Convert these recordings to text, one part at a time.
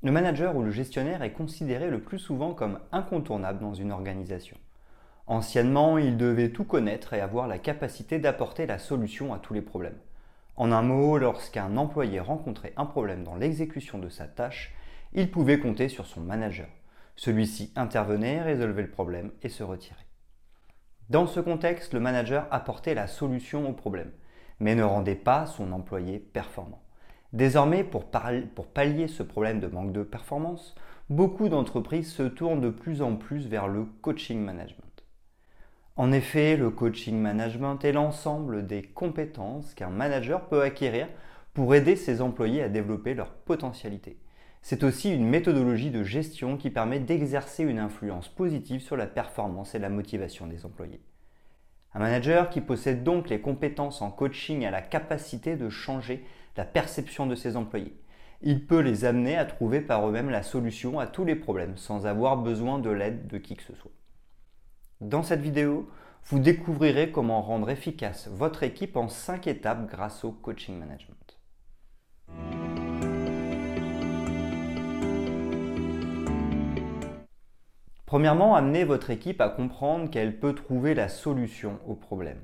Le manager ou le gestionnaire est considéré le plus souvent comme incontournable dans une organisation. Anciennement, il devait tout connaître et avoir la capacité d'apporter la solution à tous les problèmes. En un mot, lorsqu'un employé rencontrait un problème dans l'exécution de sa tâche, il pouvait compter sur son manager. Celui-ci intervenait, résolvait le problème et se retirait. Dans ce contexte, le manager apportait la solution au problème, mais ne rendait pas son employé performant. Désormais, pour, pallier ce problème de manque de performance, beaucoup d'entreprises se tournent de plus en plus vers le coaching management. En effet, le coaching management est l'ensemble des compétences qu'un manager peut acquérir pour aider ses employés à développer leur potentialité. C'est aussi une méthodologie de gestion qui permet d'exercer une influence positive sur la performance et la motivation des employés. Un manager qui possède donc les compétences en coaching a la capacité de changer la perception de ses employés. Il peut les amener à trouver par eux-mêmes la solution à tous les problèmes sans avoir besoin de l'aide de qui que ce soit. Dans cette vidéo, vous découvrirez comment rendre efficace votre équipe en 5 étapes grâce au coaching management. Premièrement, amenez votre équipe à comprendre qu'elle peut trouver la solution au problème.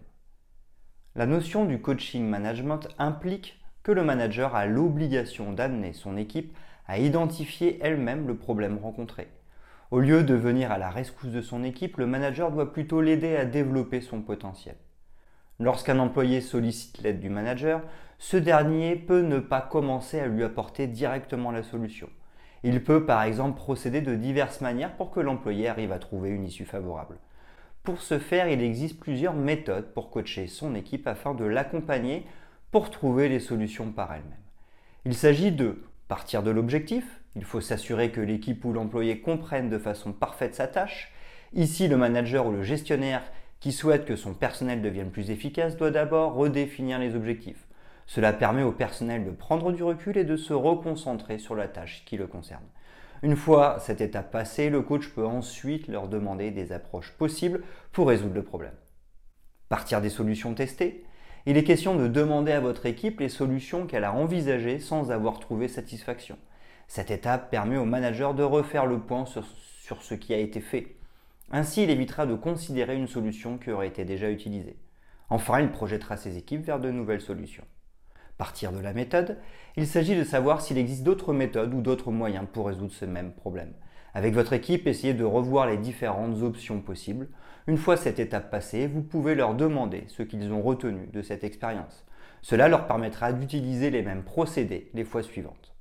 La notion du coaching management implique que le manager a l'obligation d'amener son équipe à identifier elle-même le problème rencontré. Au lieu de venir à la rescousse de son équipe, le manager doit plutôt l'aider à développer son potentiel. Lorsqu'un employé sollicite l'aide du manager, ce dernier peut ne pas commencer à lui apporter directement la solution. Il peut par exemple procéder de diverses manières pour que l'employé arrive à trouver une issue favorable. Pour ce faire, il existe plusieurs méthodes pour coacher son équipe afin de l'accompagner pour trouver les solutions par elle-même. Il s'agit de partir de l'objectif, il faut s'assurer que l'équipe ou l'employé comprenne de façon parfaite sa tâche. Ici, le manager ou le gestionnaire qui souhaite que son personnel devienne plus efficace doit d'abord redéfinir les objectifs. Cela permet au personnel de prendre du recul et de se reconcentrer sur la tâche qui le concerne. Une fois cette étape passée, le coach peut ensuite leur demander des approches possibles pour résoudre le problème. Partir des solutions testées, il est question de demander à votre équipe les solutions qu'elle a envisagées sans avoir trouvé satisfaction. Cette étape permet au manager de refaire le point sur, ce qui a été fait. Ainsi, il évitera de considérer une solution qui aurait été déjà utilisée. Enfin, il projettera ses équipes vers de nouvelles solutions. Partir de la méthode, il s'agit de savoir s'il existe d'autres méthodes ou d'autres moyens pour résoudre ce même problème. Avec votre équipe, essayez de revoir les différentes options possibles. Une fois cette étape passée, vous pouvez leur demander ce qu'ils ont retenu de cette expérience. Cela leur permettra d'utiliser les mêmes procédés les fois suivantes.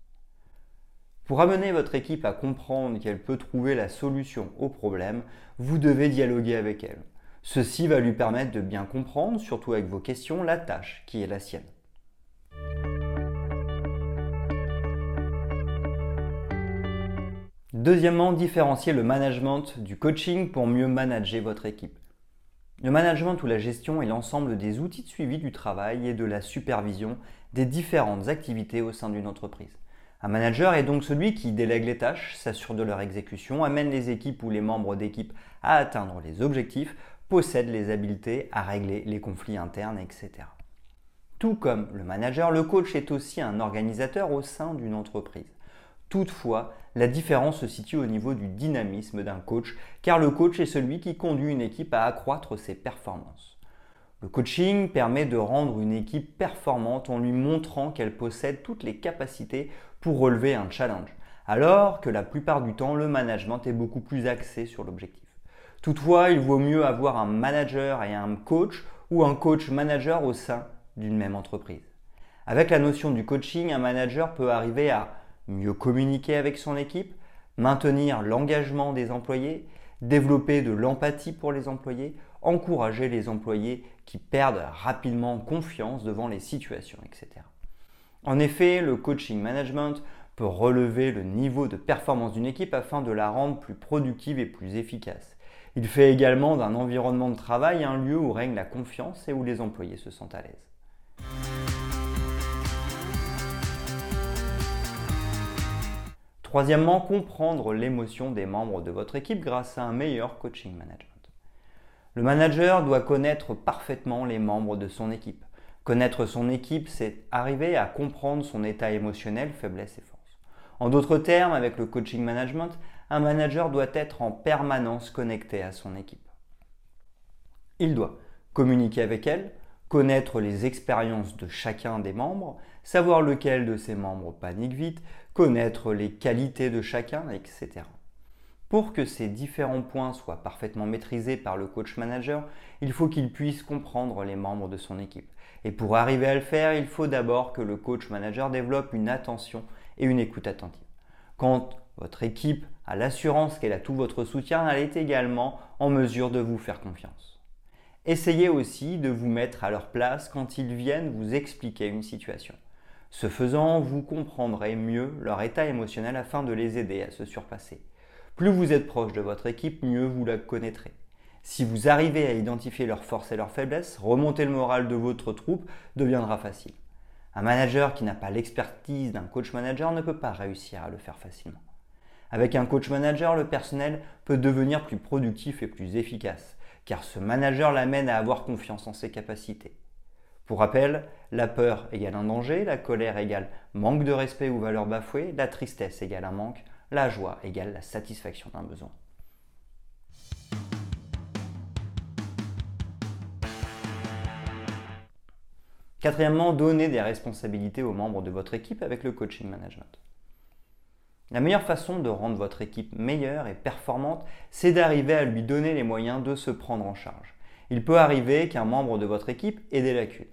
Pour amener votre équipe à comprendre qu'elle peut trouver la solution au problème, vous devez dialoguer avec elle. Ceci va lui permettre de bien comprendre, surtout avec vos questions, la tâche qui est la sienne. Deuxièmement, différencier le management du coaching pour mieux manager votre équipe. Le management ou la gestion est l'ensemble des outils de suivi du travail et de la supervision des différentes activités au sein d'une entreprise. Un manager est donc celui qui délègue les tâches, s'assure de leur exécution, amène les équipes ou les membres d'équipe à atteindre les objectifs, possède les habiletés à régler les conflits internes, etc. Tout comme le manager, le coach est aussi un organisateur au sein d'une entreprise. Toutefois, la différence se situe au niveau du dynamisme d'un coach, car le coach est celui qui conduit une équipe à accroître ses performances. Le coaching permet de rendre une équipe performante en lui montrant qu'elle possède toutes les capacités pour relever un challenge, alors que la plupart du temps, le management est beaucoup plus axé sur l'objectif. Toutefois, il vaut mieux avoir un manager et un coach ou un coach manager au sein d'une même entreprise. Avec la notion du coaching, un manager peut arriver à mieux communiquer avec son équipe, maintenir l'engagement des employés, développer de l'empathie pour les employés, encourager les employés qui perdent rapidement confiance devant les situations, etc. En effet, le coaching management peut relever le niveau de performance d'une équipe afin de la rendre plus productive et plus efficace. Il fait également d'un environnement de travail un lieu où règne la confiance et où les employés se sentent à l'aise. Troisièmement, comprendre l'émotion des membres de votre équipe grâce à un meilleur coaching management. Le manager doit connaître parfaitement les membres de son équipe. Connaître son équipe, c'est arriver à comprendre son état émotionnel, faiblesse et force. En d'autres termes, avec le coaching management, un manager doit être en permanence connecté à son équipe. Il doit communiquer avec elle, connaître les expériences de chacun des membres, savoir lequel de ses membres panique vite, connaître les qualités de chacun, etc. Pour que ces différents points soient parfaitement maîtrisés par le coach manager, il faut qu'il puisse comprendre les membres de son équipe. Et pour arriver à le faire, il faut d'abord que le coach manager développe une attention et une écoute attentive. Quand votre équipe a l'assurance qu'elle a tout votre soutien, elle est également en mesure de vous faire confiance. Essayez aussi de vous mettre à leur place quand ils viennent vous expliquer une situation. Ce faisant, vous comprendrez mieux leur état émotionnel afin de les aider à se surpasser. Plus vous êtes proche de votre équipe, mieux vous la connaîtrez. Si vous arrivez à identifier leurs forces et leurs faiblesses, remonter le moral de votre troupe deviendra facile. Un manager qui n'a pas l'expertise d'un coach manager ne peut pas réussir à le faire facilement. Avec un coach manager, le personnel peut devenir plus productif et plus efficace, car ce manager l'amène à avoir confiance en ses capacités. Pour rappel, la peur égale un danger, la colère égale manque de respect ou valeur bafouée, la tristesse égale un manque, la joie égale la satisfaction d'un besoin. Quatrièmement, donnez des responsabilités aux membres de votre équipe avec le coaching management. La meilleure façon de rendre votre équipe meilleure et performante, c'est d'arriver à lui donner les moyens de se prendre en charge. Il peut arriver qu'un membre de votre équipe ait des lacunes.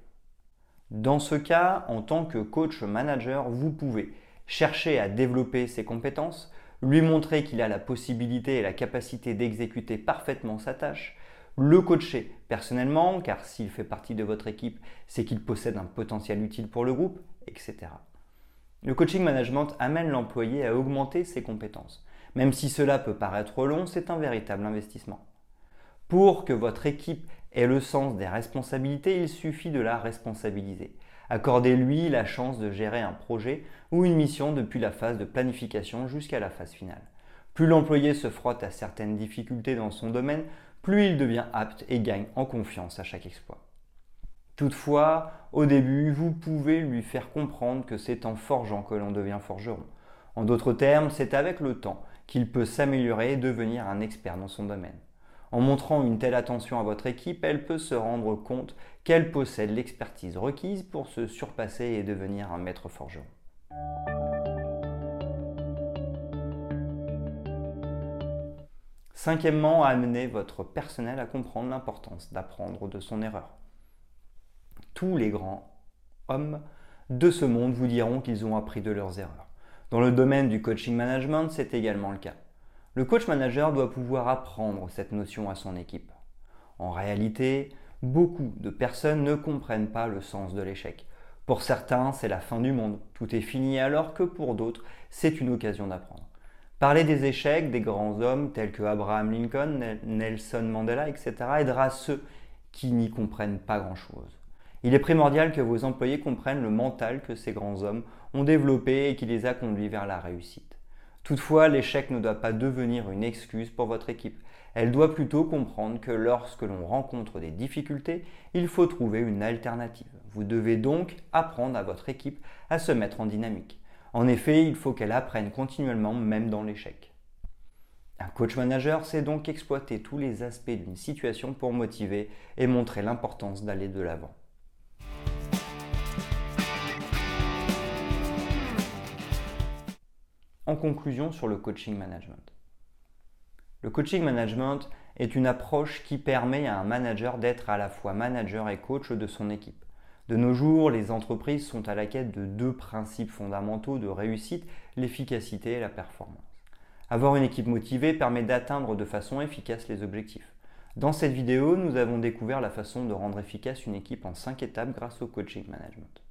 Dans ce cas, en tant que coach manager, vous pouvez chercher à développer ses compétences, lui montrer qu'il a la possibilité et la capacité d'exécuter parfaitement sa tâche, le coacher personnellement, car s'il fait partie de votre équipe, c'est qu'il possède un potentiel utile pour le groupe, etc. Le coaching management amène l'employé à augmenter ses compétences. Même si cela peut paraître long, c'est un véritable investissement. Pour que votre équipe ait le sens des responsabilités, il suffit de la responsabiliser. Accordez-lui la chance de gérer un projet ou une mission depuis la phase de planification jusqu'à la phase finale. Plus l'employé se frotte à certaines difficultés dans son domaine, plus il devient apte et gagne en confiance à chaque exploit. Toutefois, au début, vous pouvez lui faire comprendre que c'est en forgeant que l'on devient forgeron. En d'autres termes, c'est avec le temps qu'il peut s'améliorer et devenir un expert dans son domaine. En montrant une telle attention à votre équipe, elle peut se rendre compte qu'elle possède l'expertise requise pour se surpasser et devenir un maître forgeron. Cinquièmement, amener votre personnel à comprendre l'importance d'apprendre de son erreur. Tous les grands hommes de ce monde vous diront qu'ils ont appris de leurs erreurs. Dans le domaine du coaching management, c'est également le cas. Le coach manager doit pouvoir apprendre cette notion à son équipe. En réalité, beaucoup de personnes ne comprennent pas le sens de l'échec. Pour certains, c'est la fin du monde, tout est fini, alors que pour d'autres, c'est une occasion d'apprendre. Parler des échecs des grands hommes tels que Abraham Lincoln, Nelson Mandela, etc. aidera ceux qui n'y comprennent pas grand-chose. Il est primordial que vos employés comprennent le mental que ces grands hommes ont développé et qui les a conduits vers la réussite. Toutefois, l'échec ne doit pas devenir une excuse pour votre équipe. Elle doit plutôt comprendre que lorsque l'on rencontre des difficultés, il faut trouver une alternative. Vous devez donc apprendre à votre équipe à se mettre en dynamique. En effet, il faut qu'elle apprenne continuellement même dans l'échec. Un coach manager sait donc exploiter tous les aspects d'une situation pour motiver et montrer l'importance d'aller de l'avant. En conclusion sur le coaching management. Le coaching management est une approche qui permet à un manager d'être à la fois manager et coach de son équipe. De nos jours, les entreprises sont à la quête de deux principes fondamentaux de réussite, l'efficacité et la performance. Avoir une équipe motivée permet d'atteindre de façon efficace les objectifs. Dans cette vidéo, nous avons découvert la façon de rendre efficace une équipe en cinq étapes grâce au coaching management.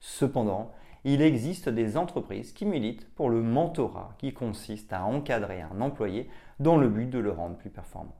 Cependant, il existe des entreprises qui militent pour le mentorat, qui consiste à encadrer un employé dans le but de le rendre plus performant.